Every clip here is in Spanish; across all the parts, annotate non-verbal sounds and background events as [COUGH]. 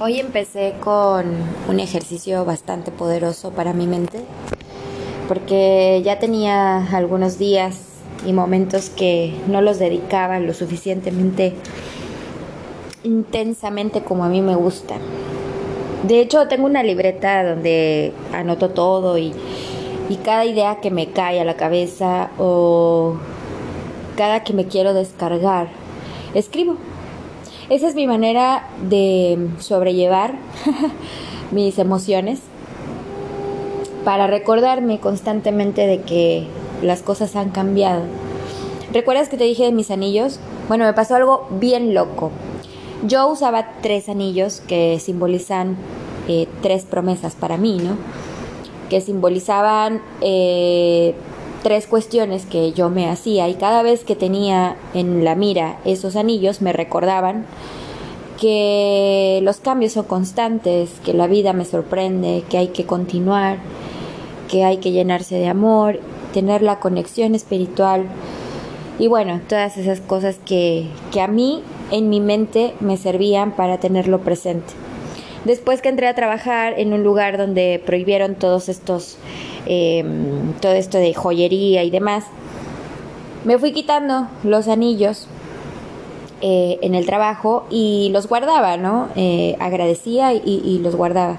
Hoy empecé con un ejercicio bastante poderoso para mi mente, porque ya tenía algunos días y momentos que no los dedicaba lo suficientemente intensamente como a mí me gusta. De hecho, tengo una libreta donde anoto todo y, y cada idea que me cae a la cabeza o cada que me quiero descargar, escribo esa es mi manera de sobrellevar [LAUGHS] mis emociones para recordarme constantemente de que las cosas han cambiado. ¿Recuerdas que te dije de mis anillos? Bueno, me pasó algo bien loco. Yo usaba tres anillos que simbolizan eh, tres promesas para mí, ¿no? Que simbolizaban eh, tres cuestiones que yo me hacía y cada vez que tenía en la mira esos anillos me recordaban que los cambios son constantes, que la vida me sorprende, que hay que continuar, que hay que llenarse de amor, tener la conexión espiritual y bueno, todas esas cosas que, que a mí en mi mente me servían para tenerlo presente. Después que entré a trabajar en un lugar donde prohibieron todos estos, em, todo esto de joyería y demás, me fui quitando los anillos eh, en el trabajo y los guardaba, ¿no? Eh, agradecía y, y, los guardaba.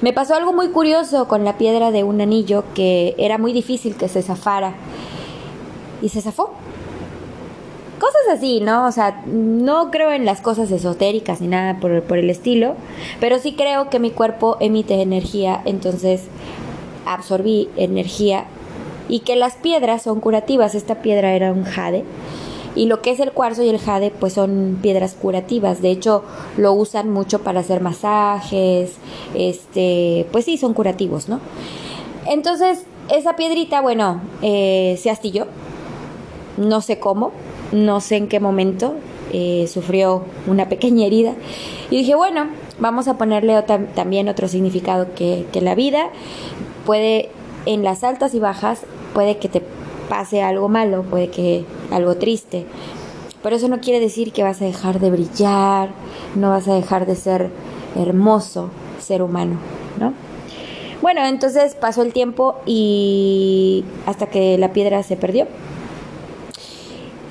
Me pasó algo muy curioso con la piedra de un anillo que era muy difícil que se zafara y se zafó cosas así, ¿no? O sea, no creo en las cosas esotéricas ni nada por, por el estilo, pero sí creo que mi cuerpo emite energía, entonces absorbí energía y que las piedras son curativas. Esta piedra era un jade. Y lo que es el cuarzo y el jade, pues son piedras curativas. De hecho, lo usan mucho para hacer masajes. Este, pues sí, son curativos, ¿no? Entonces, esa piedrita, bueno, eh, se astilló. No sé cómo, no sé en qué momento, eh, sufrió una pequeña herida. Y dije, bueno, vamos a ponerle también otro significado que, que la vida puede, en las altas y bajas, puede que te pase algo malo, puede que algo triste. Pero eso no quiere decir que vas a dejar de brillar, no vas a dejar de ser hermoso ser humano, ¿no? Bueno, entonces pasó el tiempo y hasta que la piedra se perdió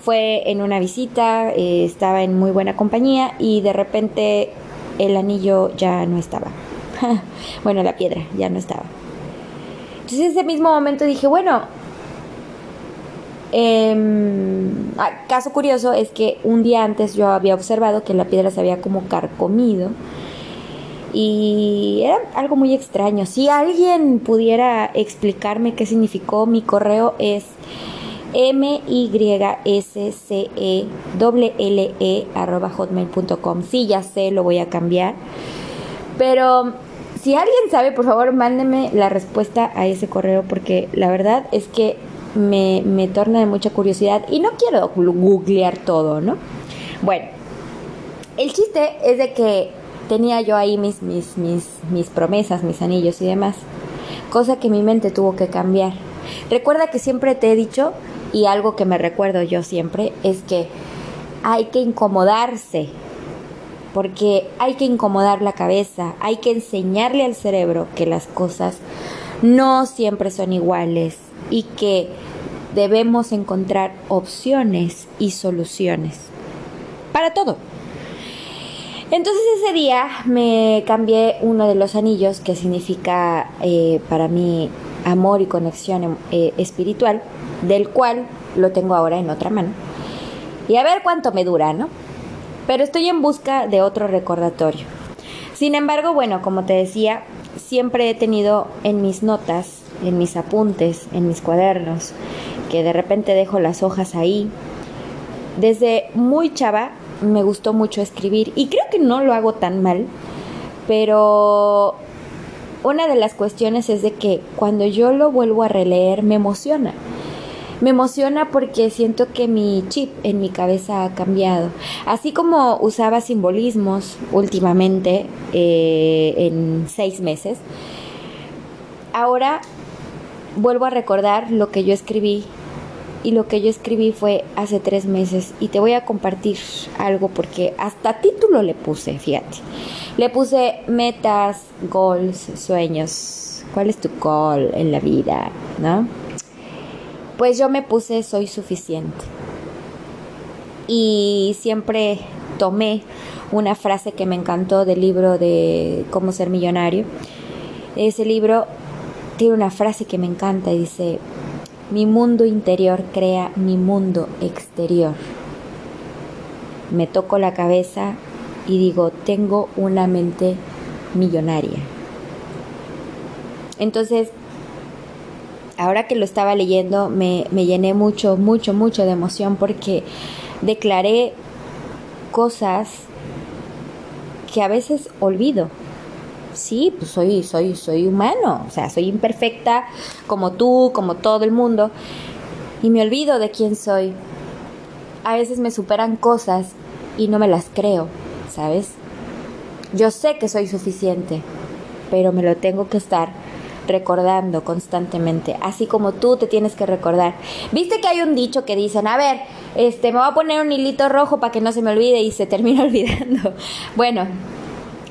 fue en una visita, eh, estaba en muy buena compañía y de repente el anillo ya no estaba. [LAUGHS] bueno, la piedra ya no estaba. Entonces ese mismo momento dije, bueno, eh, caso curioso es que un día antes yo había observado que la piedra se había como carcomido y era algo muy extraño. Si alguien pudiera explicarme qué significó, mi correo es m y s c l arroba hotmail.com. Sí, ya sé, lo voy a cambiar. Pero si alguien sabe, por favor, mándeme la respuesta a ese correo porque la verdad es que me, me torna de mucha curiosidad y no quiero googlear todo, ¿no? Bueno, el chiste es de que tenía yo ahí mis, mis, mis, mis promesas, mis anillos y demás, cosa que mi mente tuvo que cambiar. Recuerda que siempre te he dicho y algo que me recuerdo yo siempre es que hay que incomodarse, porque hay que incomodar la cabeza, hay que enseñarle al cerebro que las cosas no siempre son iguales y que debemos encontrar opciones y soluciones para todo. Entonces ese día me cambié uno de los anillos que significa eh, para mí amor y conexión eh, espiritual del cual lo tengo ahora en otra mano. Y a ver cuánto me dura, ¿no? Pero estoy en busca de otro recordatorio. Sin embargo, bueno, como te decía, siempre he tenido en mis notas, en mis apuntes, en mis cuadernos, que de repente dejo las hojas ahí. Desde muy chava me gustó mucho escribir y creo que no lo hago tan mal, pero una de las cuestiones es de que cuando yo lo vuelvo a releer me emociona. Me emociona porque siento que mi chip en mi cabeza ha cambiado. Así como usaba simbolismos últimamente eh, en seis meses, ahora vuelvo a recordar lo que yo escribí y lo que yo escribí fue hace tres meses y te voy a compartir algo porque hasta título le puse, fíjate. Le puse metas, goals, sueños. ¿Cuál es tu goal en la vida? ¿No? Pues yo me puse soy suficiente. Y siempre tomé una frase que me encantó del libro de Cómo ser millonario. Ese libro tiene una frase que me encanta y dice, mi mundo interior crea mi mundo exterior. Me toco la cabeza y digo, tengo una mente millonaria. Entonces, ahora que lo estaba leyendo, me, me llené mucho, mucho, mucho de emoción porque declaré cosas que a veces olvido. Sí, pues soy, soy, soy humano, o sea, soy imperfecta como tú, como todo el mundo, y me olvido de quién soy. A veces me superan cosas y no me las creo, ¿sabes? Yo sé que soy suficiente, pero me lo tengo que estar recordando constantemente, así como tú te tienes que recordar. ¿Viste que hay un dicho que dicen, a ver, este, me voy a poner un hilito rojo para que no se me olvide y se termina [LAUGHS] olvidando? Bueno,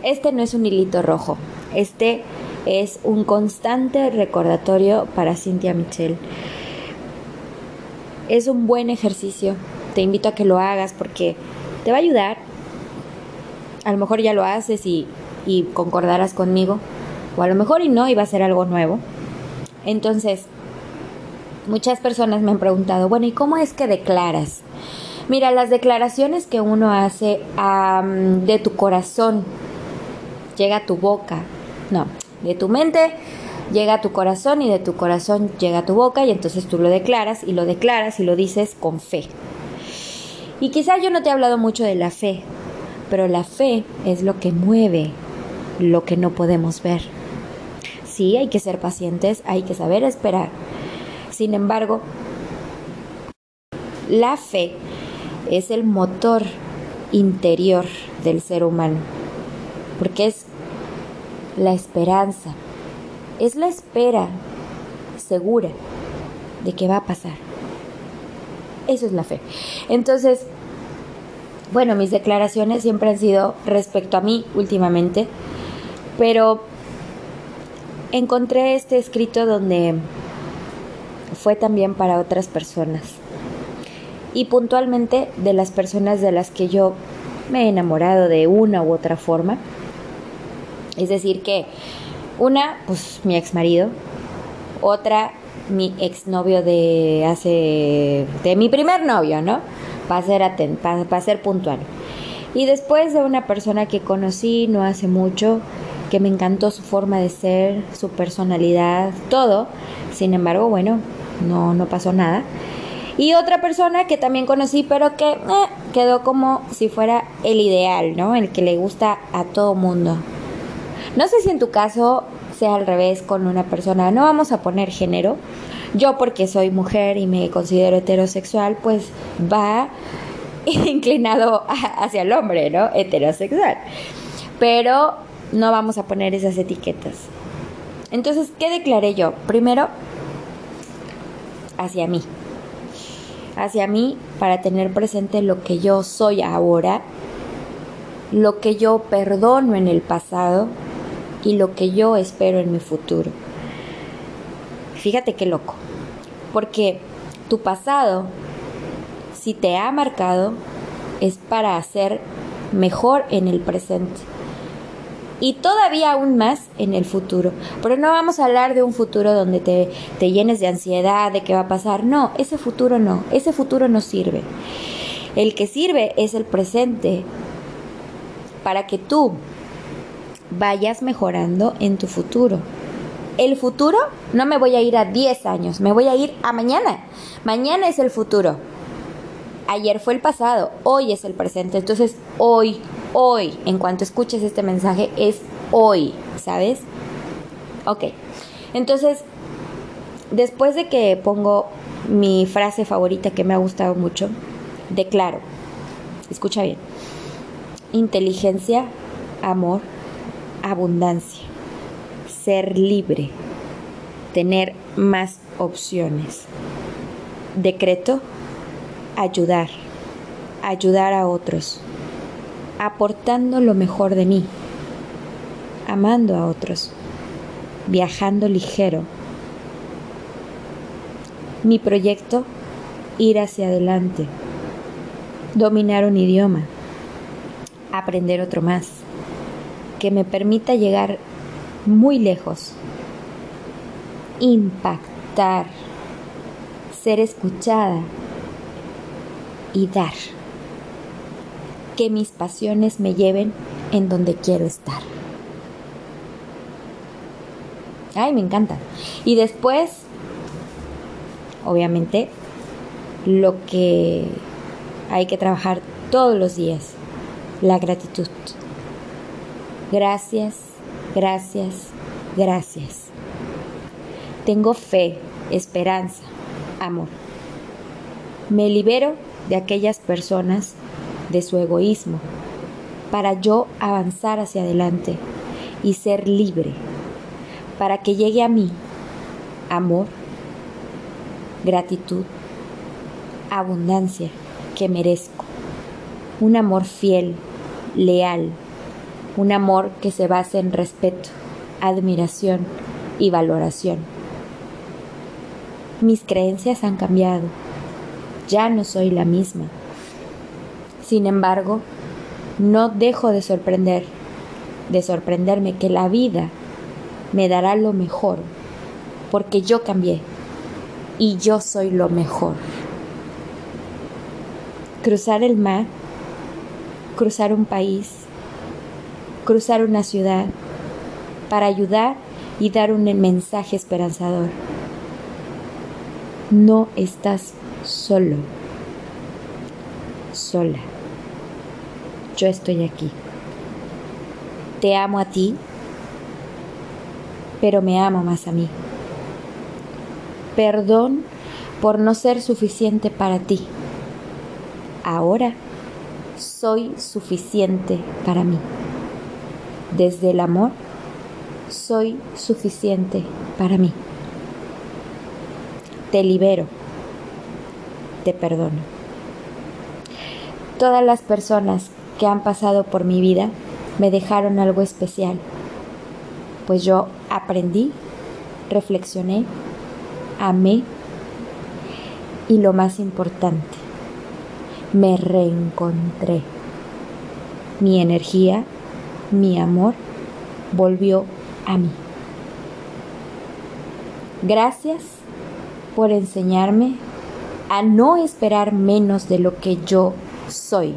este no es un hilito rojo, este es un constante recordatorio para Cynthia Michelle. Es un buen ejercicio, te invito a que lo hagas porque te va a ayudar. A lo mejor ya lo haces y, concordarás conmigo o a lo mejor y no, iba a ser algo nuevo. Entonces, muchas personas me han preguntado, bueno, ¿y cómo es que declaras? Mira, las declaraciones que uno hace de tu corazón llega a tu boca, no, de tu mente llega a tu corazón y de tu corazón llega a tu boca y entonces tú lo declaras y lo declaras y lo dices con fe. Y quizás yo no te he hablado mucho de la fe, pero la fe es lo que mueve lo que no podemos ver sí, hay que ser pacientes, hay que saber esperar. Sin embargo, la fe es el motor interior del ser humano, porque es la esperanza, es la espera segura de que va a pasar. Eso es la fe. Entonces, bueno, mis declaraciones siempre han sido respecto a mí últimamente, pero encontré este escrito donde fue también para otras personas. Y puntualmente de las personas de las que yo me he enamorado de una u otra forma. Es decir, que una, pues mi ex marido, otra, mi exnovio de hace, de mi primer novio, ¿no? Para ser, para ser puntual. Y después de una persona que conocí no hace mucho, que me encantó su forma de ser, su personalidad, todo. Sin embargo, bueno, no, no pasó nada. Y otra persona que también conocí, pero que eh, quedó como si fuera el ideal, ¿no? El que le gusta a todo mundo. No sé si en tu caso sea al revés con una persona, no vamos a poner género. Yo porque soy mujer y me considero heterosexual, pues va [LAUGHS] inclinado hacia el hombre, ¿no? Heterosexual. Pero no vamos a poner esas etiquetas. Entonces, ¿qué declaré yo? Primero, hacia mí. Hacia mí para tener presente lo que yo soy ahora, lo que yo perdono en el pasado y lo que yo espero en mi futuro. Fíjate qué loco. Porque tu pasado, si te ha marcado, es para hacer mejor en el presente y todavía aún más en el futuro. Pero no vamos a hablar de un futuro donde te, te llenes de ansiedad de qué va a pasar. No, ese futuro no, ese futuro no sirve. El que sirve es el presente para que tú vayas mejorando en tu futuro. El futuro no me voy a ir a 10 años, me voy a ir a mañana. Mañana es el futuro. Ayer fue el pasado, hoy es el presente. Entonces, hoy, hoy, en cuanto escuches este mensaje, es hoy, ¿sabes? Ok, entonces, después de que pongo mi frase favorita que me ha gustado mucho, declaro, escucha bien, inteligencia, amor, abundancia, ser libre, tener más opciones. Decreto, ayudar, ayudar a otros aportando lo mejor de mí, amando a otros, viajando ligero. Mi proyecto, ir hacia adelante, dominar un idioma, aprender otro más, que me permita llegar muy lejos, impactar, ser escuchada y dar. Que mis pasiones me lleven en donde quiero estar. Ay, me encanta. Y después, obviamente, lo que hay que trabajar todos los días, la gratitud. Gracias, gracias, gracias. Tengo fe, esperanza, amor. Me libero de aquellas personas de su egoísmo para yo avanzar hacia adelante y ser libre, para que llegue a mí amor, gratitud, abundancia que merezco, un amor fiel, leal, un amor que se base en respeto, admiración y valoración. Mis creencias han cambiado, ya no soy la misma. Sin embargo, no dejo de sorprender, de sorprenderme que la vida me dará lo mejor, porque yo cambié y yo soy lo mejor. Cruzar el mar, cruzar un país, cruzar una ciudad, para ayudar y dar un mensaje esperanzador. No estás solo, sola yo estoy aquí. Te amo a ti, pero me amo más a mí. Perdón por no ser suficiente para ti. Ahora soy suficiente para mí. Desde el amor, soy suficiente para mí. Te libero. Te perdono. Todas las personas que han pasado por mi vida me dejaron algo especial, pues yo aprendí, reflexioné, amé y lo más importante, me reencontré. Mi energía, mi amor volvió a mí. Gracias por enseñarme a no esperar menos de lo que yo soy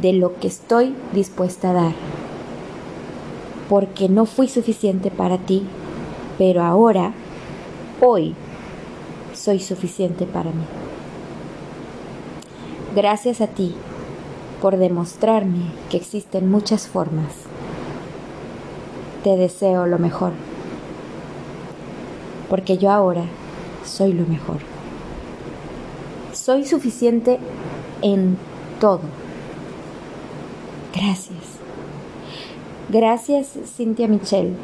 de lo que estoy dispuesta a dar. Porque no fui suficiente para ti, pero ahora, hoy, soy suficiente para mí. Gracias a ti por demostrarme que existen muchas formas. Te deseo lo mejor, porque yo ahora soy lo mejor. Soy suficiente en todo Gracias. Gracias, Cintia Michelle.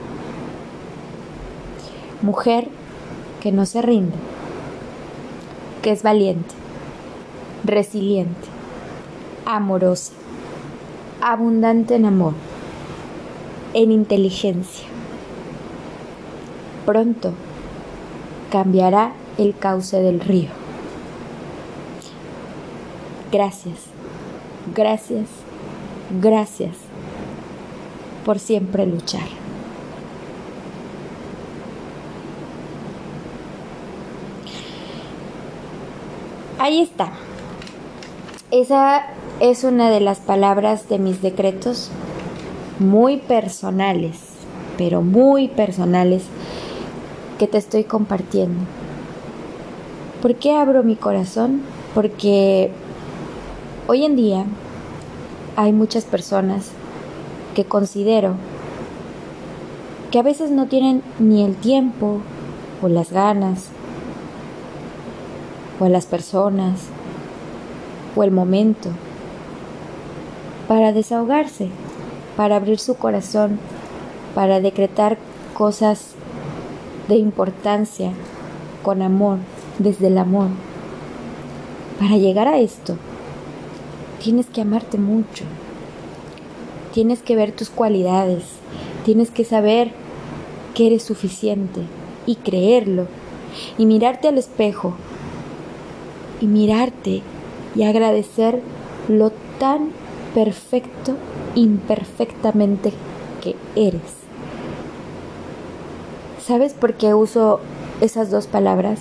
Mujer que no se rinde, que es valiente, resiliente, amorosa, abundante en amor, en inteligencia. Pronto cambiará el cauce del río. Gracias, gracias Gracias por siempre luchar. Ahí está. Esa es una de las palabras de mis decretos muy personales, pero muy personales que te estoy compartiendo. ¿Por qué abro mi corazón? Porque hoy en día hay muchas personas que considero que a veces no tienen ni el tiempo o las ganas o las personas o el momento para desahogarse, para abrir su corazón, para decretar cosas de importancia con amor, desde el amor. Para llegar a esto, tienes que amarte mucho. Tienes que ver tus cualidades, Tienes que saber que eres suficiente y creerlo y mirarte al espejo y mirarte y agradecer lo tan perfecto, imperfectamente que eres. ¿Sabes por qué uso esas dos palabras?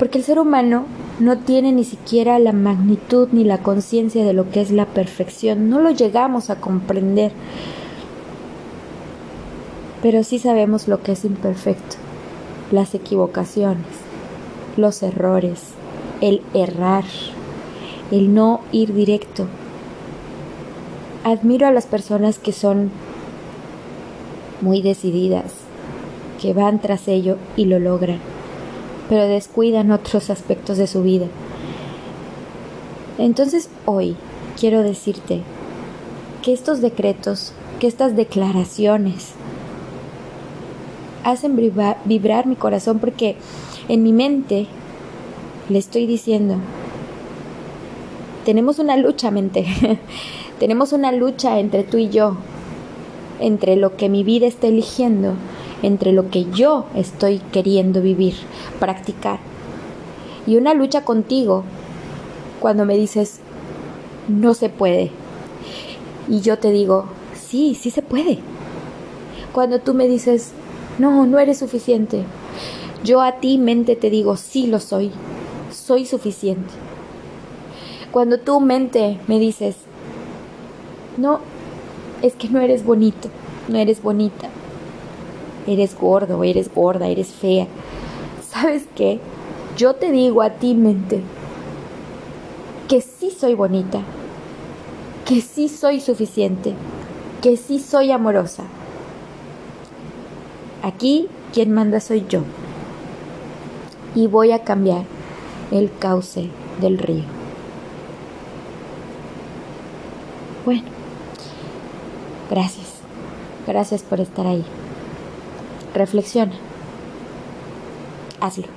Porque el ser humano no tiene ni siquiera la magnitud ni la conciencia de lo que es la perfección. No lo llegamos a comprender. Pero sí sabemos lo que es imperfecto. Las equivocaciones, los errores, el errar, el no ir directo. Admiro a las personas que son muy decididas, que van tras ello y lo logran pero descuidan otros aspectos de su vida. Entonces hoy quiero decirte que estos decretos, que estas declaraciones hacen vibrar, mi corazón porque en mi mente le estoy diciendo, tenemos una lucha, mente, [LAUGHS] tenemos una lucha entre tú y yo, entre lo que mi vida está eligiendo entre lo que yo estoy queriendo vivir, practicar. Y una lucha contigo cuando me dices, no se puede. Y yo te digo, sí, sí se puede. Cuando tú me dices, no, no eres suficiente. Yo a ti mente te digo, sí lo soy, soy suficiente. Cuando tú mente me dices, no, es que no eres bonito, no eres bonita, eres gordo, eres gorda, eres fea. ¿Sabes qué? Yo te digo a ti, mente, que sí soy bonita, que sí soy suficiente, que sí soy amorosa. Aquí quien manda soy yo. Y voy a cambiar el cauce del río. Bueno, gracias. Gracias por estar ahí. Reflexiona. Hazlo.